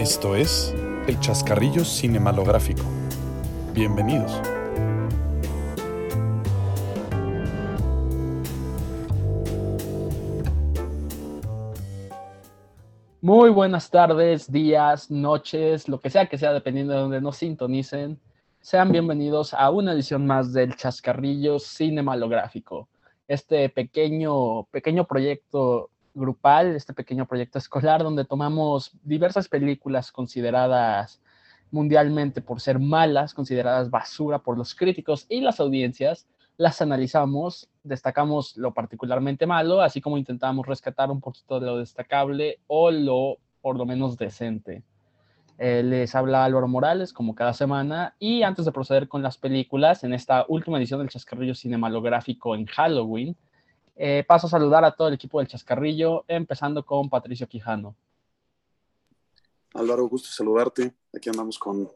Esto es El Chascarrillo Cinemalográfico. Bienvenidos. Muy buenas tardes, días, noches, lo que sea que sea, dependiendo de donde nos sintonicen. Sean bienvenidos a una edición más del Chascarrillo Cinemalográfico. Este pequeño, pequeño proyecto grupal, este pequeño proyecto escolar, donde tomamos diversas películas consideradas mundialmente por ser malas, consideradas basura por los críticos y las audiencias, las analizamos, destacamos lo particularmente malo, así como intentamos rescatar un poquito de lo destacable o lo por lo menos decente. Eh, les habla Álvaro Morales, como cada semana, y antes de proceder con las películas, en esta última edición del Chascarrillo Cinemalográfico en Halloween, eh, paso a saludar a todo el equipo del Chascarrillo, empezando con Patricio Quijano. Álvaro, gusto saludarte. Aquí andamos con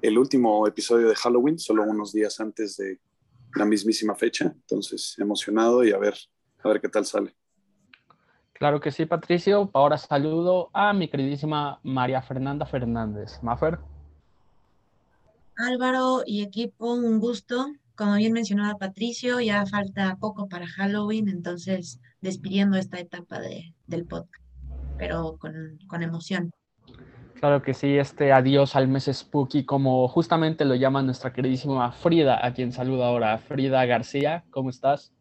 el último episodio de Halloween, solo unos días antes de la mismísima fecha, entonces emocionado y a ver, a ver qué tal sale. Claro que sí, Patricio. Ahora saludo a mi queridísima María Fernanda Fernández. Mafer. Álvaro y equipo, un gusto. Como bien mencionaba Patricio, ya falta poco para Halloween, entonces despidiendo esta etapa de, del podcast, pero con, con emoción. Claro que sí, este adiós al mes spooky, como justamente lo llama nuestra queridísima Frida, a quien saluda ahora. Frida García, ¿cómo estás?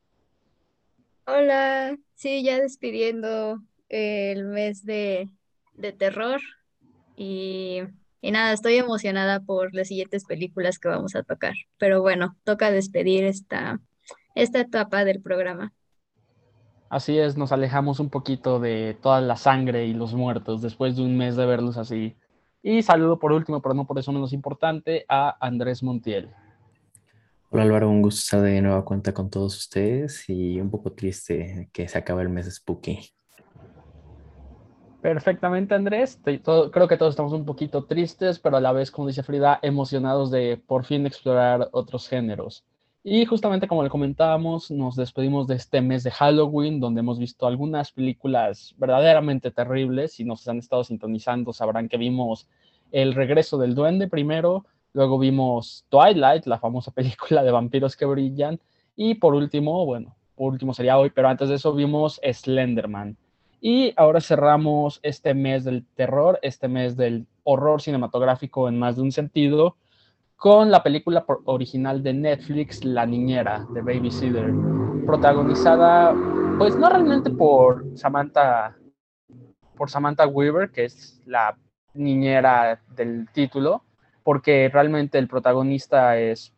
Hola, sí, ya despidiendo el mes de, de terror y, y nada, estoy emocionada por las siguientes películas que vamos a tocar, pero bueno, toca despedir esta, esta etapa del programa. Así es, nos alejamos un poquito de toda la sangre y los muertos después de un mes de verlos así. Y saludo por último, pero no por eso menos importante, a Andrés Montiel. Hola Álvaro, un gusto estar de nueva cuenta con todos ustedes y un poco triste que se acabe el mes spooky. Perfectamente Andrés, todo, creo que todos estamos un poquito tristes, pero a la vez, como dice Frida, emocionados de por fin explorar otros géneros. Y justamente como le comentábamos, nos despedimos de este mes de Halloween, donde hemos visto algunas películas verdaderamente terribles. Si nos han estado sintonizando, sabrán que vimos El regreso del duende primero, luego vimos Twilight, la famosa película de vampiros que brillan, y por último, bueno, por último sería hoy, pero antes de eso vimos Slenderman. Y ahora cerramos este mes del terror, este mes del horror cinematográfico en más de un sentido, con la película original de Netflix, La Niñera, de Babysitter, protagonizada, pues no realmente por Samantha, por Samantha Weaver, que es la niñera del título, porque realmente el protagonista es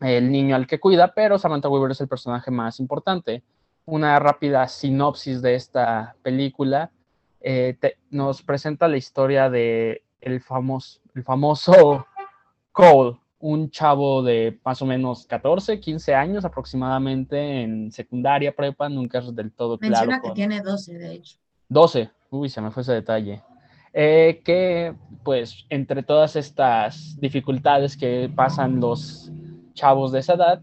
el niño al que cuida, pero Samantha Weaver es el personaje más importante. Una rápida sinopsis de esta película eh, nos presenta la historia de el famoso, el famoso Cole, un chavo de más o menos 14, 15 años aproximadamente en secundaria, prepa, nunca es del todo Menciona claro. que tiene 12, de hecho. 12, uy, se me fue ese detalle. Eh, que pues entre todas estas dificultades que pasan los chavos de esa edad,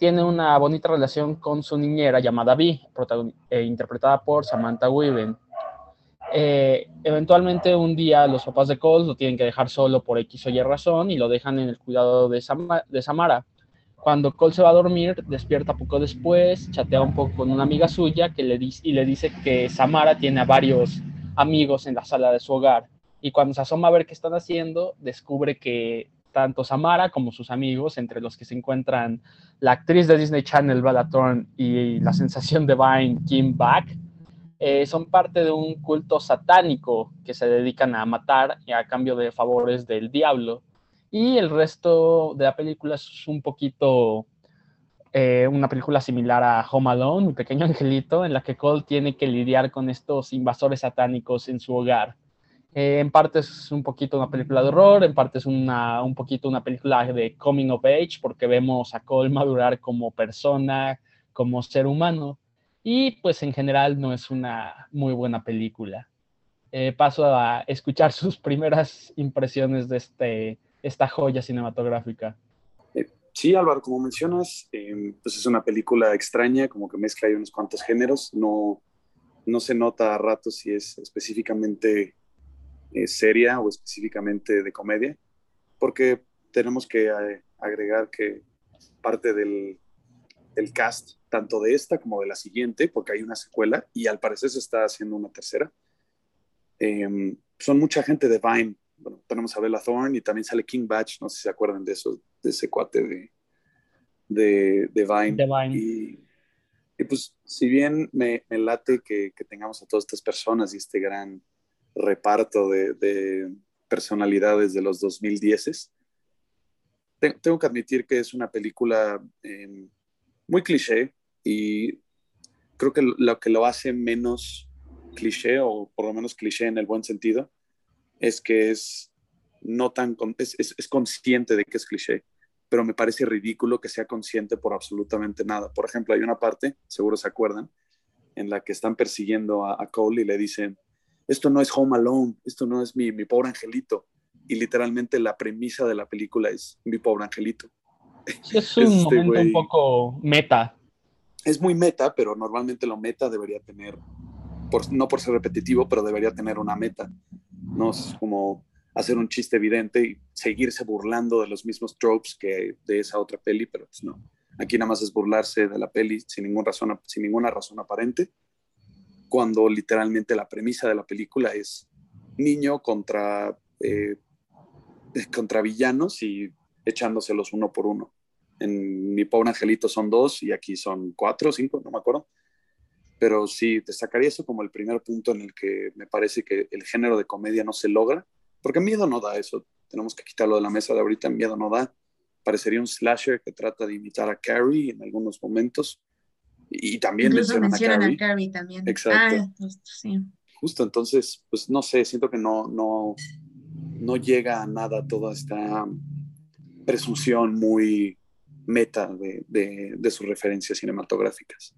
tiene una bonita relación con su niñera llamada Vi, eh, interpretada por Samantha Weaven. Eh, eventualmente un día los papás de Cole lo tienen que dejar solo por X o Y razón y lo dejan en el cuidado de, Sam de Samara. Cuando Cole se va a dormir, despierta poco después, chatea un poco con una amiga suya que le dice, y le dice que Samara tiene a varios amigos en la sala de su hogar. Y cuando se asoma a ver qué están haciendo, descubre que tanto Samara como sus amigos, entre los que se encuentran la actriz de Disney Channel, Bella Thorne, y la sensación de Vine, Kim Back, eh, son parte de un culto satánico que se dedican a matar a cambio de favores del diablo. Y el resto de la película es un poquito eh, una película similar a Home Alone, Mi Pequeño Angelito, en la que Cole tiene que lidiar con estos invasores satánicos en su hogar. Eh, en parte es un poquito una película de horror, en parte es una, un poquito una película de coming of age, porque vemos a Cole madurar como persona, como ser humano. Y pues en general no es una muy buena película. Eh, paso a escuchar sus primeras impresiones de este, esta joya cinematográfica. Sí, Álvaro, como mencionas, eh, pues es una película extraña, como que mezcla ahí unos cuantos géneros. No, no se nota a ratos si es específicamente eh, seria o específicamente de comedia, porque tenemos que eh, agregar que parte del, del, cast, tanto de esta como de la siguiente, porque hay una secuela y al parecer se está haciendo una tercera, em, son mucha gente de Vine. Bueno, tenemos a Bella Thorne y también sale King Batch, no sé si se acuerdan de eso, de ese cuate de, de, de Vine. De Vine. Y, y, pues, si bien me, me late que, que, tengamos a todas estas personas y este gran reparto de, de personalidades de los 2010s, tengo que admitir que es una película eh, muy cliché y creo que lo que lo hace menos cliché o por lo menos cliché en el buen sentido es que es no tan es, es, es, consciente de que es cliché pero me parece ridículo que sea consciente por absolutamente nada. Por ejemplo hay una parte seguro se acuerdan en la que están persiguiendo a, a Cole y le dicen esto no es Home Alone esto no es mi, mi pobre angelito y literalmente la premisa de la película es mi pobre angelito. Sí, es un este momento wey, un poco meta. Es muy meta, pero normalmente lo meta debería tener, por, no por ser repetitivo, pero debería tener una meta. No es como hacer un chiste evidente y seguirse burlando de los mismos tropes que de esa otra peli, pero pues no. Aquí nada más es burlarse de la peli sin, ninguna razón, sin ninguna razón aparente, cuando literalmente la premisa de la película es niño contra eh, contra villanos y echándoselos uno por uno. En Mi Pobre Angelito son dos y aquí son cuatro o cinco, no me acuerdo. Pero sí, destacaría eso como el primer punto en el que me parece que el género de comedia no se logra, porque miedo no da eso. Tenemos que quitarlo de la mesa de ahorita, miedo no da. Parecería un slasher que trata de imitar a Carrie en algunos momentos. Y también Incluso mencionan, mencionan a, Carrie. a Carrie. también. Exacto. Ah, justo, sí. Justo, entonces, pues no sé, siento que no, no, no llega a nada toda esta presunción muy meta de, de, de sus referencias cinematográficas.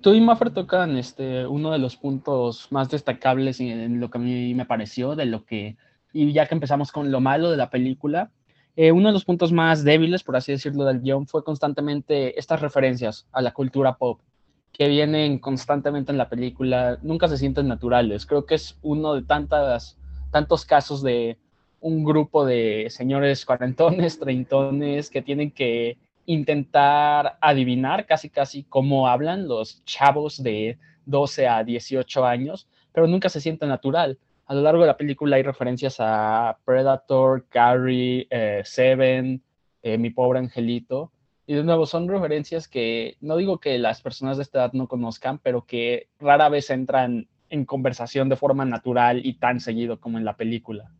Tú y Maffer tocan este, uno de los puntos más destacables en lo que a mí me pareció, de lo que, y ya que empezamos con lo malo de la película, eh, uno de los puntos más débiles, por así decirlo, del guion fue constantemente estas referencias a la cultura pop que vienen constantemente en la película, nunca se sienten naturales. Creo que es uno de tantas tantos casos de un grupo de señores cuarentones, treintones, que tienen que intentar adivinar casi casi cómo hablan los chavos de 12 a 18 años, pero nunca se siente natural. A lo largo de la película hay referencias a Predator, Carrie, eh, Seven, eh, Mi Pobre Angelito. Y de nuevo, son referencias que no digo que las personas de esta edad no conozcan, pero que rara vez entran en conversación de forma natural y tan seguido como en la película.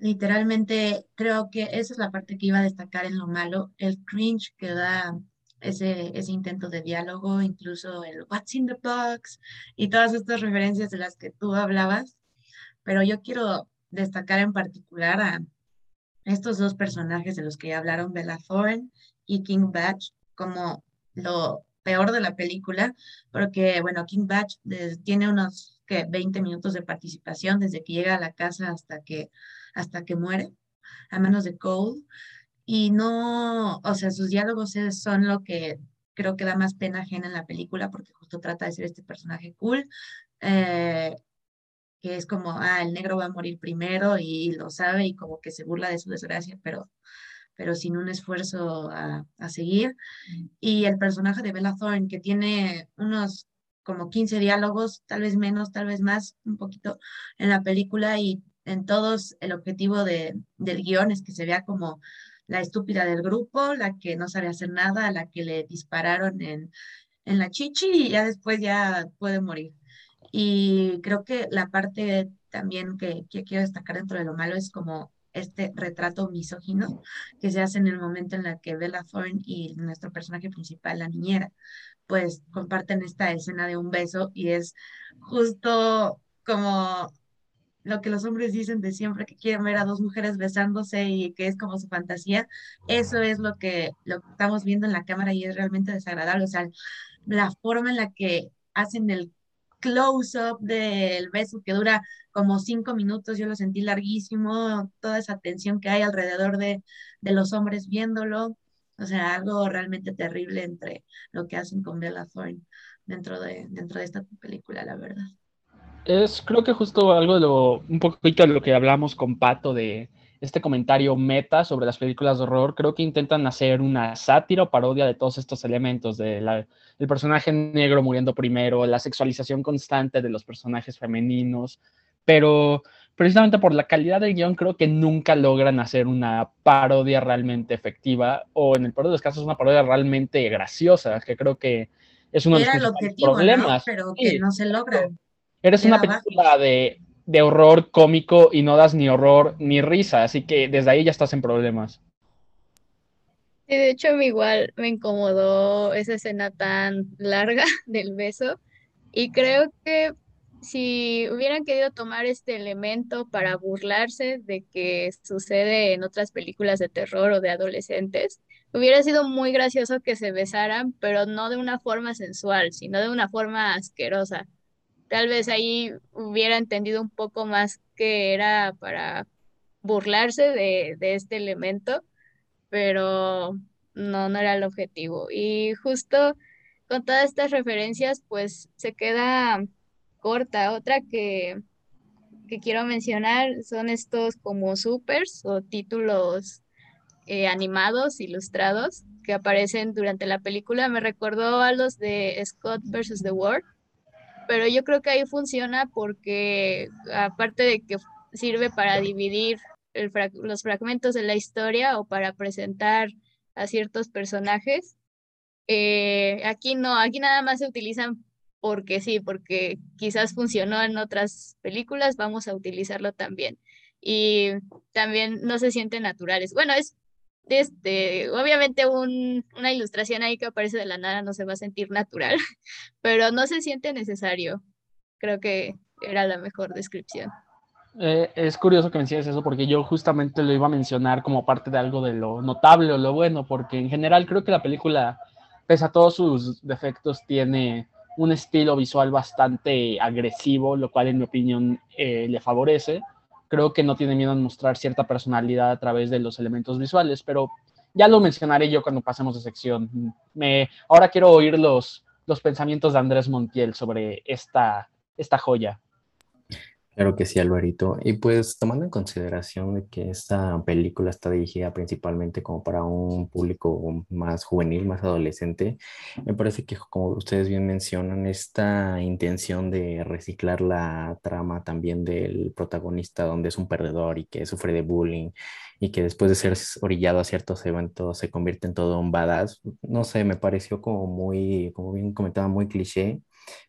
Literalmente, creo que esa es la parte que iba a destacar en lo malo, el cringe que da ese, ese intento de diálogo, incluso el What's in the box y todas estas referencias de las que tú hablabas. Pero yo quiero destacar en particular a estos dos personajes de los que ya hablaron, Bella Thorne y King Batch, como lo peor de la película, porque, bueno, King Batch tiene unos que 20 minutos de participación desde que llega a la casa hasta que, hasta que muere, a manos de Cole. Y no, o sea, sus diálogos son lo que creo que da más pena ajena en la película, porque justo trata de ser este personaje cool, eh, que es como, ah, el negro va a morir primero y lo sabe y como que se burla de su desgracia, pero pero sin un esfuerzo a, a, seguir. Y el personaje de Bella Thorne, que tiene unos como 15 diálogos, tal vez menos, tal vez más, un poquito en la película y en todos el objetivo de, del guion es que se vea como la estúpida del grupo, la que no sabe hacer nada, la que le dispararon en, en la chichi y ya después ya puede morir. Y creo que la parte también que, que quiero destacar dentro de lo malo es como este retrato misógino que se hace en el momento en el que Bella Thorne y nuestro personaje principal, la niñera, pues comparten esta escena de un beso y es justo como lo que los hombres dicen de siempre que quieren ver a dos mujeres besándose y que es como su fantasía, eso es lo que, lo que estamos viendo en la cámara y es realmente desagradable, o sea, la forma en la que hacen el close-up del beso que dura como cinco minutos, yo lo sentí larguísimo, toda esa tensión que hay alrededor de, de los hombres viéndolo, o sea, algo realmente terrible entre lo que hacen con Bella Thorne dentro de, dentro de esta película, la verdad. Es creo que justo algo de lo, un poquito de lo que hablamos con Pato de este comentario meta sobre las películas de horror, creo que intentan hacer una sátira o parodia de todos estos elementos, de la, el personaje negro muriendo primero, la sexualización constante de los personajes femeninos, pero precisamente por la calidad del guion creo que nunca logran hacer una parodia realmente efectiva o en el peor de los casos una parodia realmente graciosa, que creo que es uno de los problemas. Pero que no se logra. Eres una película de, de horror cómico y no das ni horror ni risa, así que desde ahí ya estás en problemas. Sí, de hecho, a igual me incomodó esa escena tan larga del beso y creo que si hubieran querido tomar este elemento para burlarse de que sucede en otras películas de terror o de adolescentes, hubiera sido muy gracioso que se besaran, pero no de una forma sensual, sino de una forma asquerosa. Tal vez ahí hubiera entendido un poco más que era para burlarse de, este elemento, pero no, no era el objetivo. Y justo con todas estas referencias, pues se queda corta. Otra que, que quiero mencionar son estos como supers o títulos eh, animados, ilustrados, que aparecen durante la película. Me recordó a los de Scott versus The World, pero yo creo que ahí funciona porque aparte de que sirve para dividir los fragmentos de la historia o para presentar a ciertos personajes, eh, aquí no, aquí nada más se utilizan porque sí, porque quizás funcionó en otras películas, vamos a utilizarlo también. Y también no se sienten naturales. Bueno, es este, obviamente una ilustración ahí que aparece de la nada no se va a sentir natural, pero no se siente necesario. Creo que era la mejor descripción. Eh, es curioso que menciones eso porque yo justamente lo iba a mencionar como parte de algo de lo notable o lo bueno, porque en general creo que la película, pese a todos sus defectos, tiene un estilo visual bastante agresivo, lo cual en mi opinión eh, le favorece. Creo que no tiene miedo en mostrar cierta personalidad a través de los elementos visuales, pero ya lo mencionaré yo cuando pasemos de sección. Me, ahora quiero oír los, los pensamientos de Andrés Montiel sobre esta, esta joya. Claro que sí, Alvarito. Y pues tomando en consideración que esta película está dirigida principalmente como para un público más juvenil, más adolescente, me parece que como ustedes bien mencionan, esta intención de reciclar la trama también del protagonista donde es un perdedor y que sufre de bullying y que después de ser orillado a ciertos eventos se convierte en todo un badass, no sé, me pareció como muy, como bien comentaba, muy cliché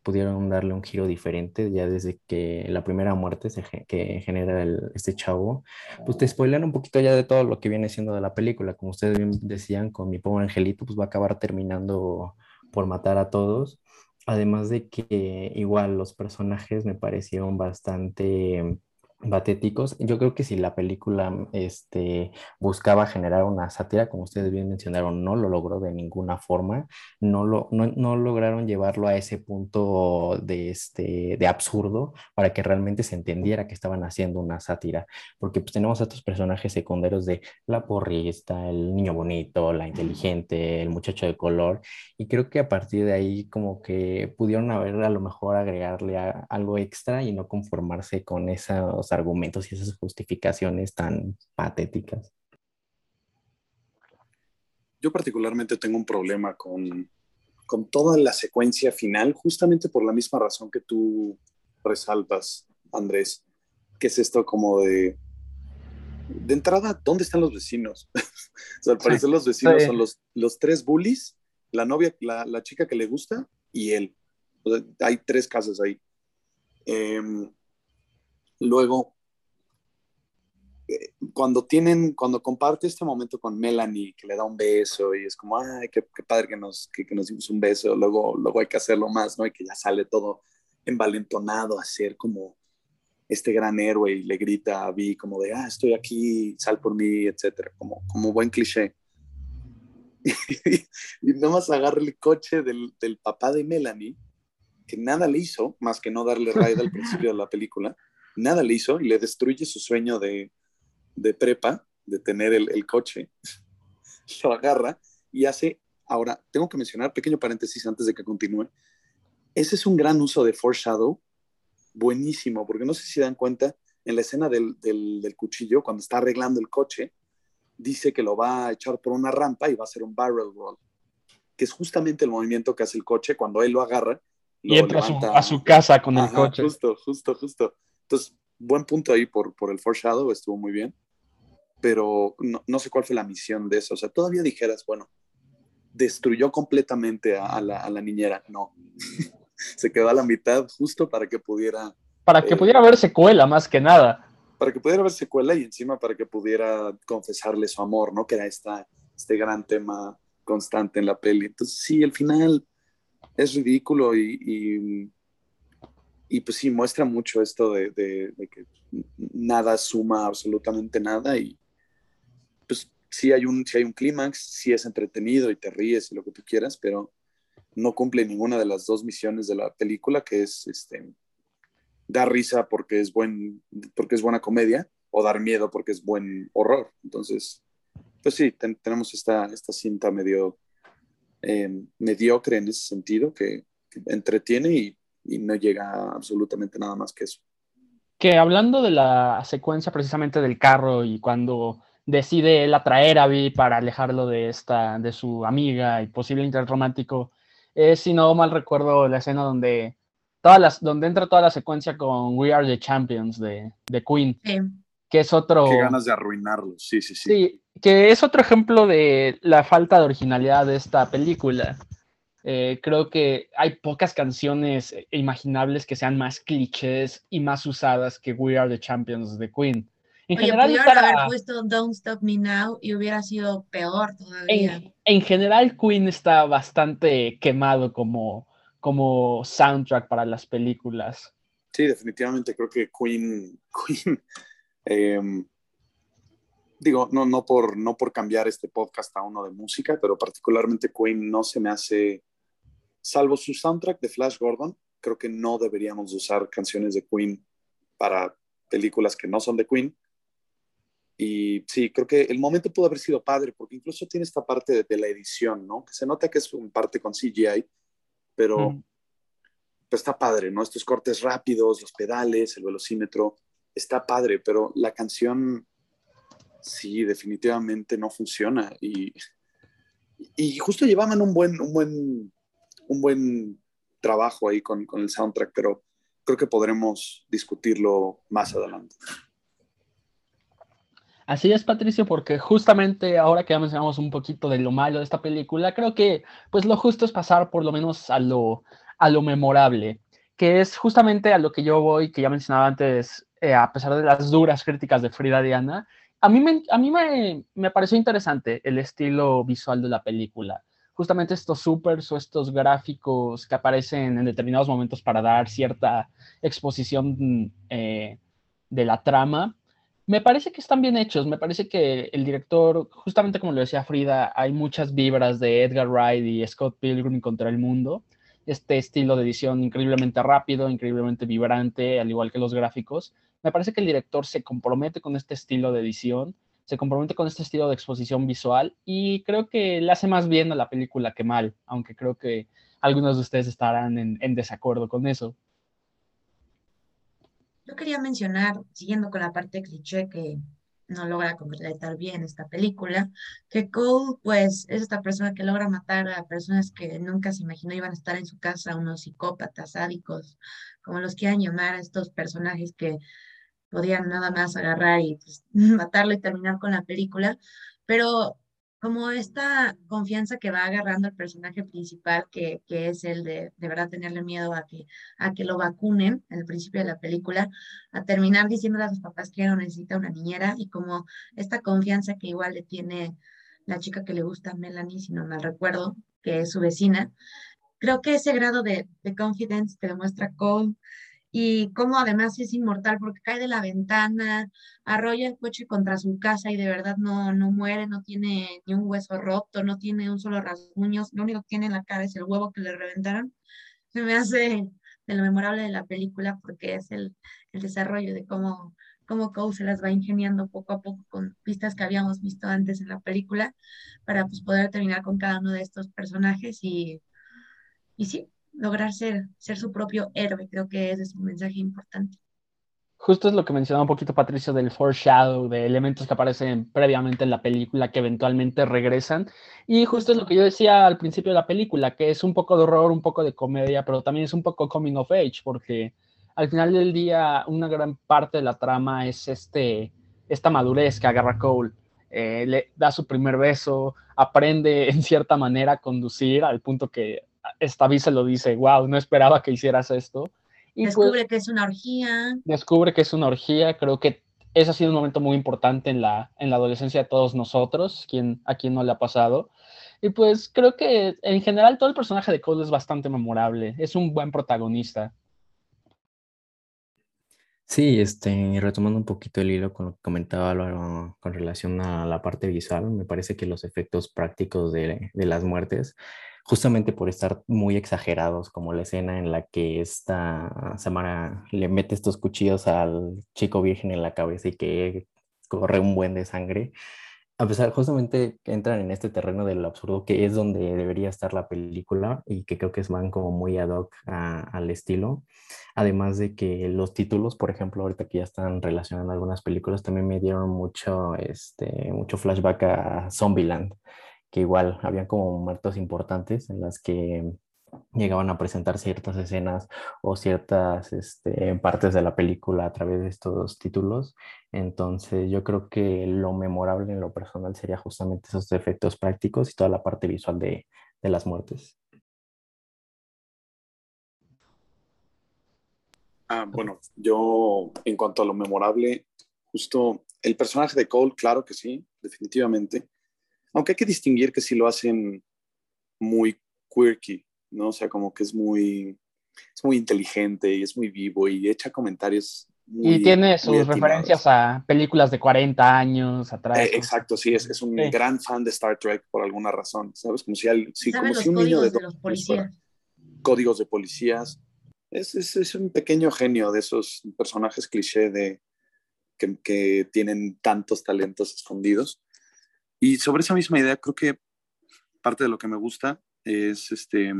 pudieron darle un giro diferente ya desde que la primera muerte se, que genera este chavo, pues te spoilan un poquito ya de todo lo que viene siendo de la película, como ustedes bien decían, con mi pobre angelito, pues va a acabar terminando por matar a todos, además de que igual los personajes me parecieron bastante patéticos. Yo creo que si la película este, buscaba generar una sátira, como ustedes bien mencionaron, no lo logró de ninguna forma, no, lo, no, lograron llevarlo a ese punto de, este, de absurdo para que realmente se entendiera que estaban haciendo una sátira, porque pues tenemos a estos personajes secundarios de la porrista, el niño bonito, la inteligente, el muchacho de color, y creo que a partir de ahí como que pudieron haber a lo mejor agregarle algo extra y no conformarse con esos argumentos y esas justificaciones tan patéticas. Yo particularmente tengo un problema con, con toda la secuencia final, justamente por la misma razón que tú resaltas, Andrés, que es esto como de, de entrada, ¿dónde están los vecinos? o sea, al parecer los vecinos son los, los tres bullies, la novia, la, la chica que le gusta y él. hay tres casas ahí. Eh, Luego, eh, cuando tienen, cuando comparte este momento con Melanie, que le da un beso y es como, ay, qué, padre que nos, que, nos dimos un beso, luego, luego hay que hacerlo más, ¿no? Y que ya sale todo envalentonado a ser como este gran héroe y le grita a Vi como de, ah, estoy aquí, sal por mí, etcétera, como, como buen cliché. y, nada más agarra el coche del, del papá de Melanie, que nada le hizo más que no darle raid al principio de la película nada le hizo y le destruye su sueño de, prepa, de tener el, coche. Lo agarra y hace, ahora, tengo que mencionar, pequeño paréntesis antes de que continúe, ese es un gran uso de foreshadow buenísimo, porque no sé si dan cuenta, en la escena del, del, del, cuchillo, cuando está arreglando el coche, dice que lo va a echar por una rampa y va a hacer un barrel roll, que es justamente el movimiento que hace el coche cuando él lo agarra. y entra a su, casa con el coche. Justo, justo, justo. Entonces, buen punto ahí por, por el foreshadow, estuvo muy bien, pero no, no, sé cuál fue la misión de eso. O sea, todavía dijeras, bueno, destruyó completamente a, la, a la, niñera. No, se quedó a la mitad justo para que pudiera... Para que eh, pudiera haber secuela, más que nada. Para que pudiera haber secuela y encima para que pudiera confesarle su amor, ¿no? Que era esta, este gran tema constante en la peli. Entonces, sí, el final es ridículo y, y, y pues sí, muestra mucho esto de, de, que nada suma absolutamente nada y pues sí hay un, sí hay un clímax, sí es entretenido y te ríes y lo que tú quieras, pero no cumple ninguna de las dos misiones de la película, que es este, dar risa porque es, buen, porque es buena comedia o dar miedo porque es buen horror. Entonces, pues sí, tenemos esta, esta cinta medio eh, mediocre en ese sentido, que, que entretiene y, y, no llega absolutamente nada más que eso. Que hablando de la secuencia precisamente del carro y cuando decide él atraer a Vi para alejarlo de esta, de su amiga y posible interés romántico, es, si no mal recuerdo, la escena donde, todas las, donde entra toda la secuencia con We Are the Champions de, de Queen. Sí. Que es otro. Qué ganas de arruinarlo, sí, sí, sí. Sí, que es otro ejemplo de la falta de originalidad de esta película. Eh, creo que hay pocas canciones imaginables que sean más clichés y más usadas que We Are the Champions de Queen. En Oye, general, estará... haber puesto Don't Stop Me Now y hubiera sido peor todavía. En, en, general, Queen está bastante quemado como, como soundtrack para las películas. Sí, definitivamente creo que Queen, Queen eh, digo, no, no, por, no por cambiar este podcast a uno de música, pero particularmente Queen no se me hace, salvo su soundtrack de Flash Gordon, creo que no deberíamos usar canciones de Queen para películas que no son de Queen y sí, creo que el momento pudo haber sido padre, porque incluso tiene esta parte de, de la edición, ¿no? Que se nota que es un parte con CGI, pero mm. pues está padre, ¿no? Estos cortes rápidos, los pedales, el velocímetro, está padre, pero la canción sí, definitivamente no funciona. Y, y justo llevaban un buen, un buen, un buen trabajo ahí con, con el soundtrack, pero creo que podremos discutirlo más adelante. Así es, Patricio, porque justamente ahora que ya mencionamos un poquito de lo malo de esta película, creo que pues lo justo es pasar por lo menos a lo, a lo memorable, que es justamente a lo que yo voy, que ya mencionaba antes, eh, a pesar de las duras críticas de Frida Diana, a mí, me, a mí me, me pareció interesante el estilo visual de la película. Justamente estos supers o estos gráficos que aparecen en determinados momentos para dar cierta exposición eh, de la trama, me parece que están bien hechos, me parece que el director, justamente como lo decía Frida, hay muchas vibras de Edgar Wright y Scott Pilgrim contra el mundo. Este estilo de edición increíblemente rápido, increíblemente vibrante, al igual que los gráficos. Me parece que el director se compromete con este estilo de edición, se compromete con este estilo de exposición visual y creo que le hace más bien a la película que mal, aunque creo que algunos de ustedes estarán en, desacuerdo con eso. Yo quería mencionar, siguiendo con la parte cliché que no logra completar bien esta película, que Cole, pues, es esta persona que logra matar a personas que nunca se imaginó iban a estar en su casa, unos psicópatas, sádicos, como los quieran llamar a estos personajes que podían nada más agarrar y pues, matarlo y terminar con la película. Pero como esta confianza que va agarrando el personaje principal, que, que es el de de verdad tenerle miedo a que, a que lo vacunen al principio de la película, a terminar diciéndole a sus papás que no necesita una niñera y como esta confianza que igual le tiene la chica que le gusta a Melanie, si no mal recuerdo, que es su vecina. Creo que ese grado de, de confidence que demuestra Cole y cómo además es inmortal porque cae de la ventana, arrolla el coche contra su casa y de verdad no, no muere, no tiene ni un hueso roto, no tiene un solo rasguño, lo único que tiene en la cara es el huevo que le reventaron. Se me hace de lo memorable de la película porque es el, el desarrollo de cómo, cómo Cole se las va ingeniando poco a poco con pistas que habíamos visto antes en la película para pues, poder terminar con cada uno de estos personajes y, y sí, lograr ser, ser su propio héroe. Creo que ese es un mensaje importante. Justo es lo que mencionaba un poquito Patricio del foreshadow, de elementos que aparecen previamente en la película que eventualmente regresan. Y justo es lo que yo decía al principio de la película, que es un poco de horror, un poco de comedia, pero también es un poco coming of age, porque al final del día una gran parte de la trama es este, esta madurez que agarra Cole. Eh, le da su primer beso, aprende en cierta manera a conducir al punto que esta vez se lo dice, wow, no esperaba que hicieras esto. Y pues descubre que es una orgía. Descubre que es una orgía, creo que ese ha sido un momento muy importante en la, en la adolescencia de todos nosotros, quien, a quien no le ha pasado. Y pues creo que en general todo el personaje de Cole es bastante memorable, es un buen protagonista. Sí, este, retomando un poquito el hilo con lo que comentaba Álvaro con relación a la parte visual, me parece que los efectos prácticos de, de las muertes justamente por estar muy exagerados, como la escena en la que esta Samara le mete estos cuchillos al chico virgen en la cabeza y que corre un buen de sangre. A pesar, justamente entran en este terreno del absurdo, que es donde debería estar la película y que creo que van como muy ad hoc al estilo. Además de que los títulos, por ejemplo, ahorita que ya están relacionando algunas películas, también me dieron mucho, este, mucho flashback a Zombieland que igual había como muertos importantes en las que llegaban a presentar ciertas escenas o ciertas este, partes de la película a través de estos títulos. Entonces yo creo que lo memorable en lo personal sería justamente esos efectos prácticos y toda la parte visual de, de las muertes. Ah, bueno, yo en cuanto a lo memorable, justo el personaje de Cole, claro que sí, definitivamente aunque hay que distinguir que sí lo hacen muy quirky, ¿no? O sea, como que es muy, es muy inteligente y es muy vivo y echa comentarios. y tiene sus referencias a películas de 40 años atrás. Eh, exacto, sí, es, es un gran fan de Star Trek por alguna razón, ¿sabes? Como si, como si un niño de, los policías. códigos de policías. Es, es, es, un pequeño genio de esos personajes cliché de, que, que tienen tantos talentos escondidos. Y sobre esa misma idea, creo que parte de lo que me gusta es, este,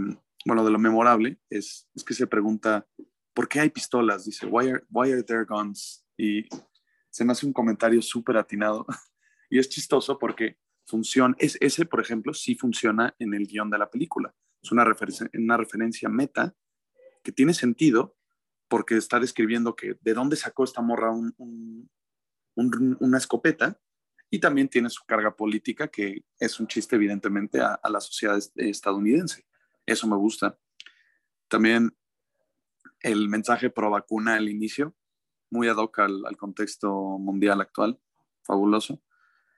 bueno, de lo memorable, es, es que se pregunta, ¿por qué hay pistolas? Dice, why are, why are there guns? Y se me hace un comentario súper atinado. y es chistoso porque funciona, es, ese, por ejemplo, sí funciona en el guion de la película. Es una, una referencia meta que tiene sentido porque está describiendo que de dónde sacó esta morra un, una escopeta y también tiene su carga política, que es un chiste evidentemente a, la sociedad estadounidense. Eso me gusta. También el mensaje pro vacuna al inicio, muy ad hoc al, contexto mundial actual, fabuloso.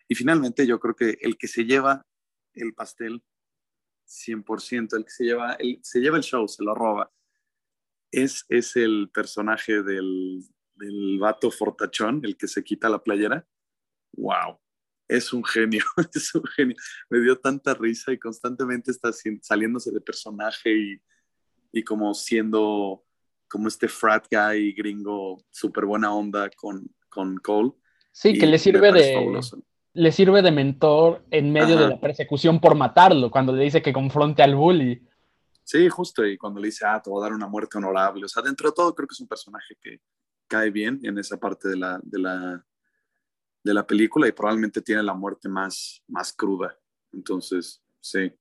Y finalmente yo creo que el que se lleva el pastel 100%, el que se lleva el, se lleva el show, se lo roba, es, es el personaje del, del vato fortachón, el que se quita la playera wow, es un genio, es un genio. Me dio tanta risa y constantemente está saliéndose de personaje y, y como siendo como este frat guy gringo súper buena onda con, con Cole. Sí, que le sirve de le sirve de mentor en medio de la persecución por matarlo, cuando le dice que confronte al bully. Sí, justo, y cuando le dice, ah, te voy a dar una muerte honorable. O sea, dentro de todo creo que es un personaje que cae bien en esa parte de la, de la, de la película y probablemente tiene la muerte más, más cruda. Entonces, sí.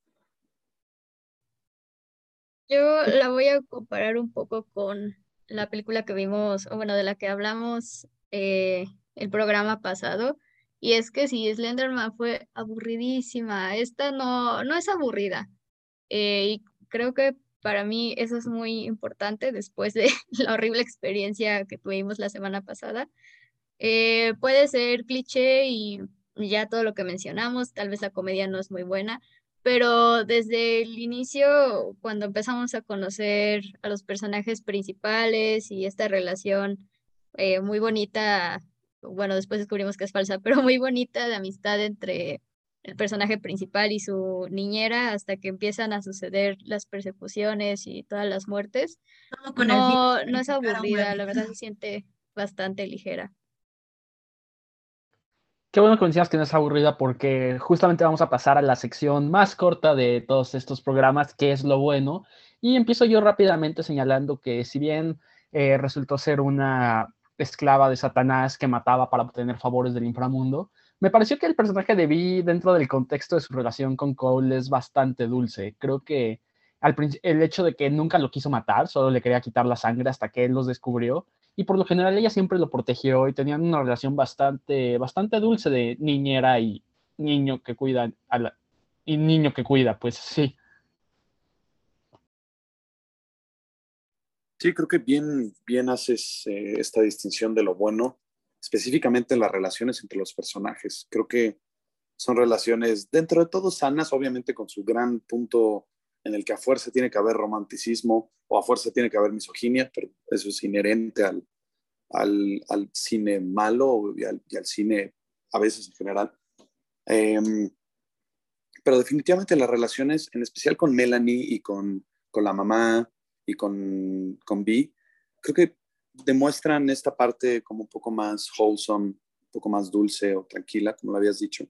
Yo la voy a comparar un poco con la película que vimos, o bueno, de la que hablamos eh, el programa pasado. Y es que si Slenderman fue aburridísima, esta no, no es aburrida. Eh, y creo que para mí eso es muy importante después de la horrible experiencia que tuvimos la semana pasada. Eh, puede ser cliché y ya todo lo que mencionamos, tal vez la comedia no es muy buena, pero desde el inicio, cuando empezamos a conocer a los personajes principales y esta relación eh, muy bonita, bueno, después descubrimos que es falsa, pero muy bonita de amistad entre el personaje principal y su niñera hasta que empiezan a suceder las persecuciones y todas las muertes. No, no es aburrida, la verdad se siente bastante ligera. Qué bueno que mencionas que no es aburrida porque justamente vamos a pasar a la sección más corta de todos estos programas, que es lo bueno. Y empiezo yo rápidamente señalando que si bien eh, resultó ser una esclava de Satanás que mataba para obtener favores del inframundo, me pareció que el personaje de Vi dentro del contexto de su relación con Cole es bastante dulce. Creo que al, el hecho de que nunca lo quiso matar, solo le quería quitar la sangre hasta que él los descubrió, y por lo general ella siempre lo protegió y tenían una relación bastante, bastante dulce de niñera y niño que cuida a y niño que cuida, pues sí. Sí, creo que bien, bien haces eh, esta distinción de lo bueno, específicamente en las relaciones entre los personajes. Creo que son relaciones dentro de todo sanas, obviamente con su gran punto en el que a fuerza tiene que haber romanticismo o a fuerza tiene que haber misoginia, pero eso es inherente al, al, cine malo y al, cine a veces en general. Em, pero definitivamente las relaciones, en especial con Melanie y con, con la mamá y con, con B, creo que demuestran esta parte como un poco más wholesome, un poco más dulce o tranquila, como lo habías dicho,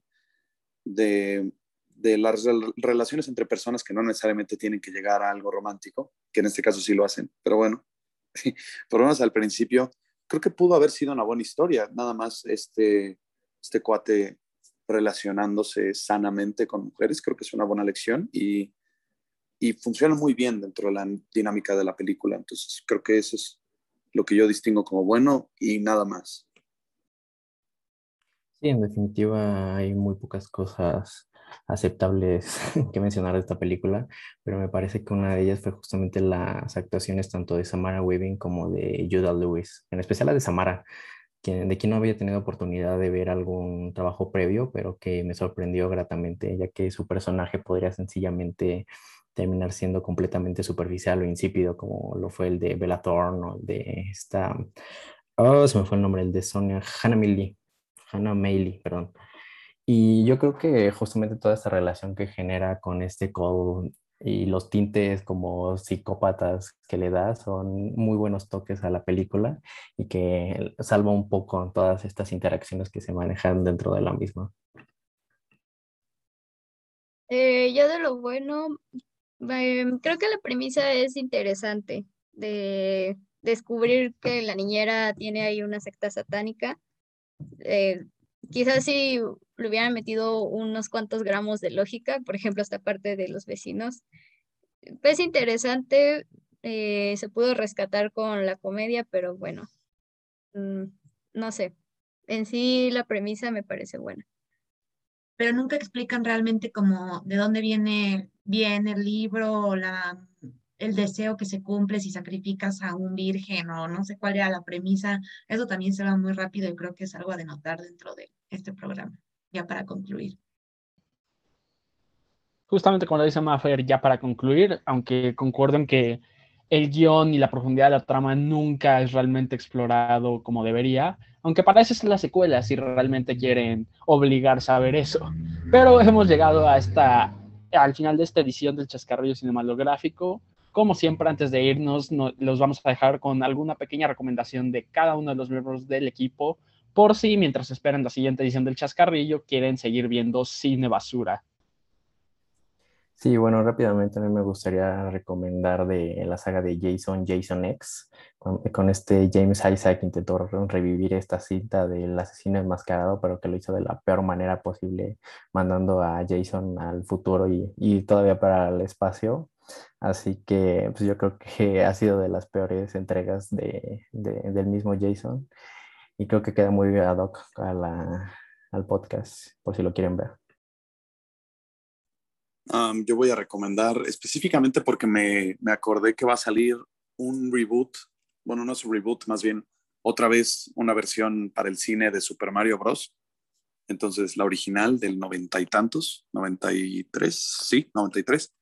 de, de las relaciones entre personas que no necesariamente tienen que llegar a algo romántico, que en este caso sí lo hacen, pero bueno, por lo menos al principio, creo que pudo haber sido una buena historia, nada más este, este cuate relacionándose sanamente con mujeres, creo que es una buena lección y, y funciona muy bien dentro de la dinámica de la película. Entonces, creo que eso es lo que yo distingo como bueno y nada más. Sí, en definitiva hay muy pocas cosas aceptables que mencionar de esta película, pero me parece que una de ellas fue justamente las actuaciones tanto de Samara Weaving como de Judah Lewis, en especial la de Samara de quien no había tenido oportunidad de ver algún trabajo previo, pero que me sorprendió gratamente, ya que su personaje podría sencillamente terminar siendo completamente superficial o insípido, como lo fue el de Bella Thorne o de esta, oh, se me fue el nombre, el de Sonia, Hannah Miley, Hannah Mailey, perdón. Y yo creo que justamente toda esta relación que genera con este Cole y los tintes como psicópatas que le da son muy buenos toques a la película y que salva un poco todas estas interacciones que se manejan dentro de la misma. Eh, yo de lo bueno, em, creo que la premisa es interesante de descubrir que la niñera tiene ahí una secta satánica. Eh, quizás si le hubieran metido unos cuantos gramos de lógica, por ejemplo, esta parte de los vecinos. Es interesante, eh, se pudo rescatar con la comedia, pero bueno, mm, no sé, en sí la premisa me parece buena. Pero nunca explican realmente cómo, de dónde viene, viene el libro o el deseo que se cumple si sacrificas a un virgen o no sé cuál era la premisa. Eso también se va muy rápido y creo que es algo a denotar dentro de este programa ya para concluir. Justamente como lo dice Maffer, ya para concluir, aunque concuerdo en que el guion y la profundidad de la trama nunca es realmente explorado como debería, aunque para eso es la secuela si realmente quieren obligarse a ver eso. Pero hemos llegado a esta, al final de esta edición del Chascarrillo Cinematográfico. Como siempre, antes de irnos, los vamos a dejar con alguna pequeña recomendación de cada uno de los miembros del equipo por si mientras esperan la siguiente edición del Chascarrillo quieren seguir viendo cine basura. Sí, bueno, rápidamente me gustaría recomendar la saga de Jason, Jason X, con, este James Isaac intentó revivir esta cinta del asesino enmascarado, pero que lo hizo de la peor manera posible, mandando a Jason al futuro y, todavía para el espacio. Así que pues yo creo que ha sido de las peores entregas del mismo Jason y creo que queda muy ad hoc al podcast, por si lo quieren ver. yo voy a recomendar específicamente porque me, me, acordé que va a salir un reboot, bueno, no es un reboot, más bien otra vez una versión para el cine de Super Mario Bros. Entonces, la original del noventa y tantos, 93, sí, 93,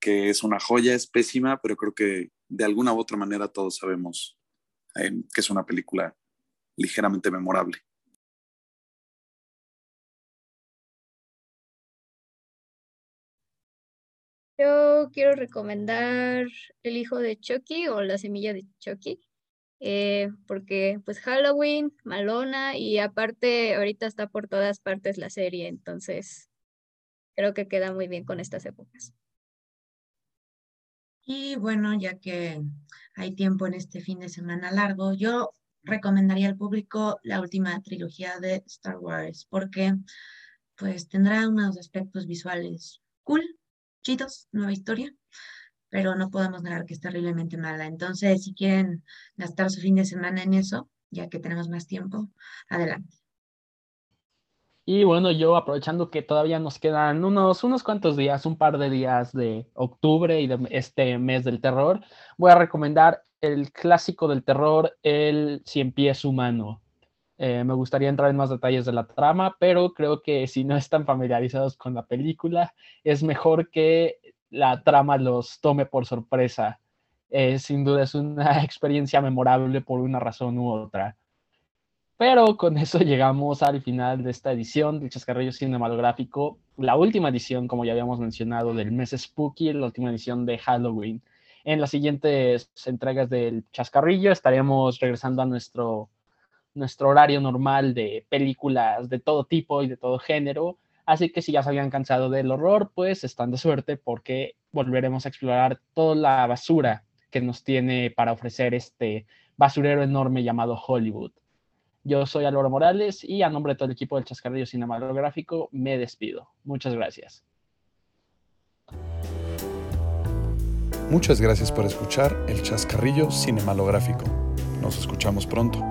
que es una joya, es pésima, pero creo que de alguna u otra manera todos sabemos eh, que es una película ligeramente memorable. Yo quiero recomendar El hijo de Chucky o La semilla de Chucky, eh, porque pues Halloween, Malona y aparte ahorita está por todas partes la serie, entonces creo que queda muy bien con estas épocas. Y bueno, ya que hay tiempo en este fin de semana largo, yo recomendaría al público la última trilogía de Star Wars porque pues tendrá unos aspectos visuales cool, chidos, nueva historia, pero no podemos negar que es terriblemente mala. Entonces, si quieren gastar su fin de semana en eso, ya que tenemos más tiempo, adelante. Y bueno, yo aprovechando que todavía nos quedan unos, unos cuantos días, un par de días de octubre y de este mes del terror, voy a recomendar el clásico del terror, el Cien Pies Humano. Eh, me gustaría entrar en más detalles de la trama, pero creo que si no están familiarizados con la película, es mejor que la trama los tome por sorpresa. Eh, sin duda es una experiencia memorable por una razón u otra. Pero con eso llegamos al final de esta edición del Chascarrillo Cinematográfico, la última edición, como ya habíamos mencionado, del mes Spooky, la última edición de Halloween. En las siguientes entregas del Chascarrillo estaremos regresando a nuestro, nuestro horario normal de películas de todo tipo y de todo género. Así que si ya se habían cansado del horror, pues están de suerte porque volveremos a explorar toda la basura que nos tiene para ofrecer este basurero enorme llamado Hollywood. Yo soy Álvaro Morales y a nombre de todo el equipo del Chascarrillo Cinematográfico me despido. Muchas gracias. Muchas gracias por escuchar el Chascarrillo Cinematográfico. Nos escuchamos pronto.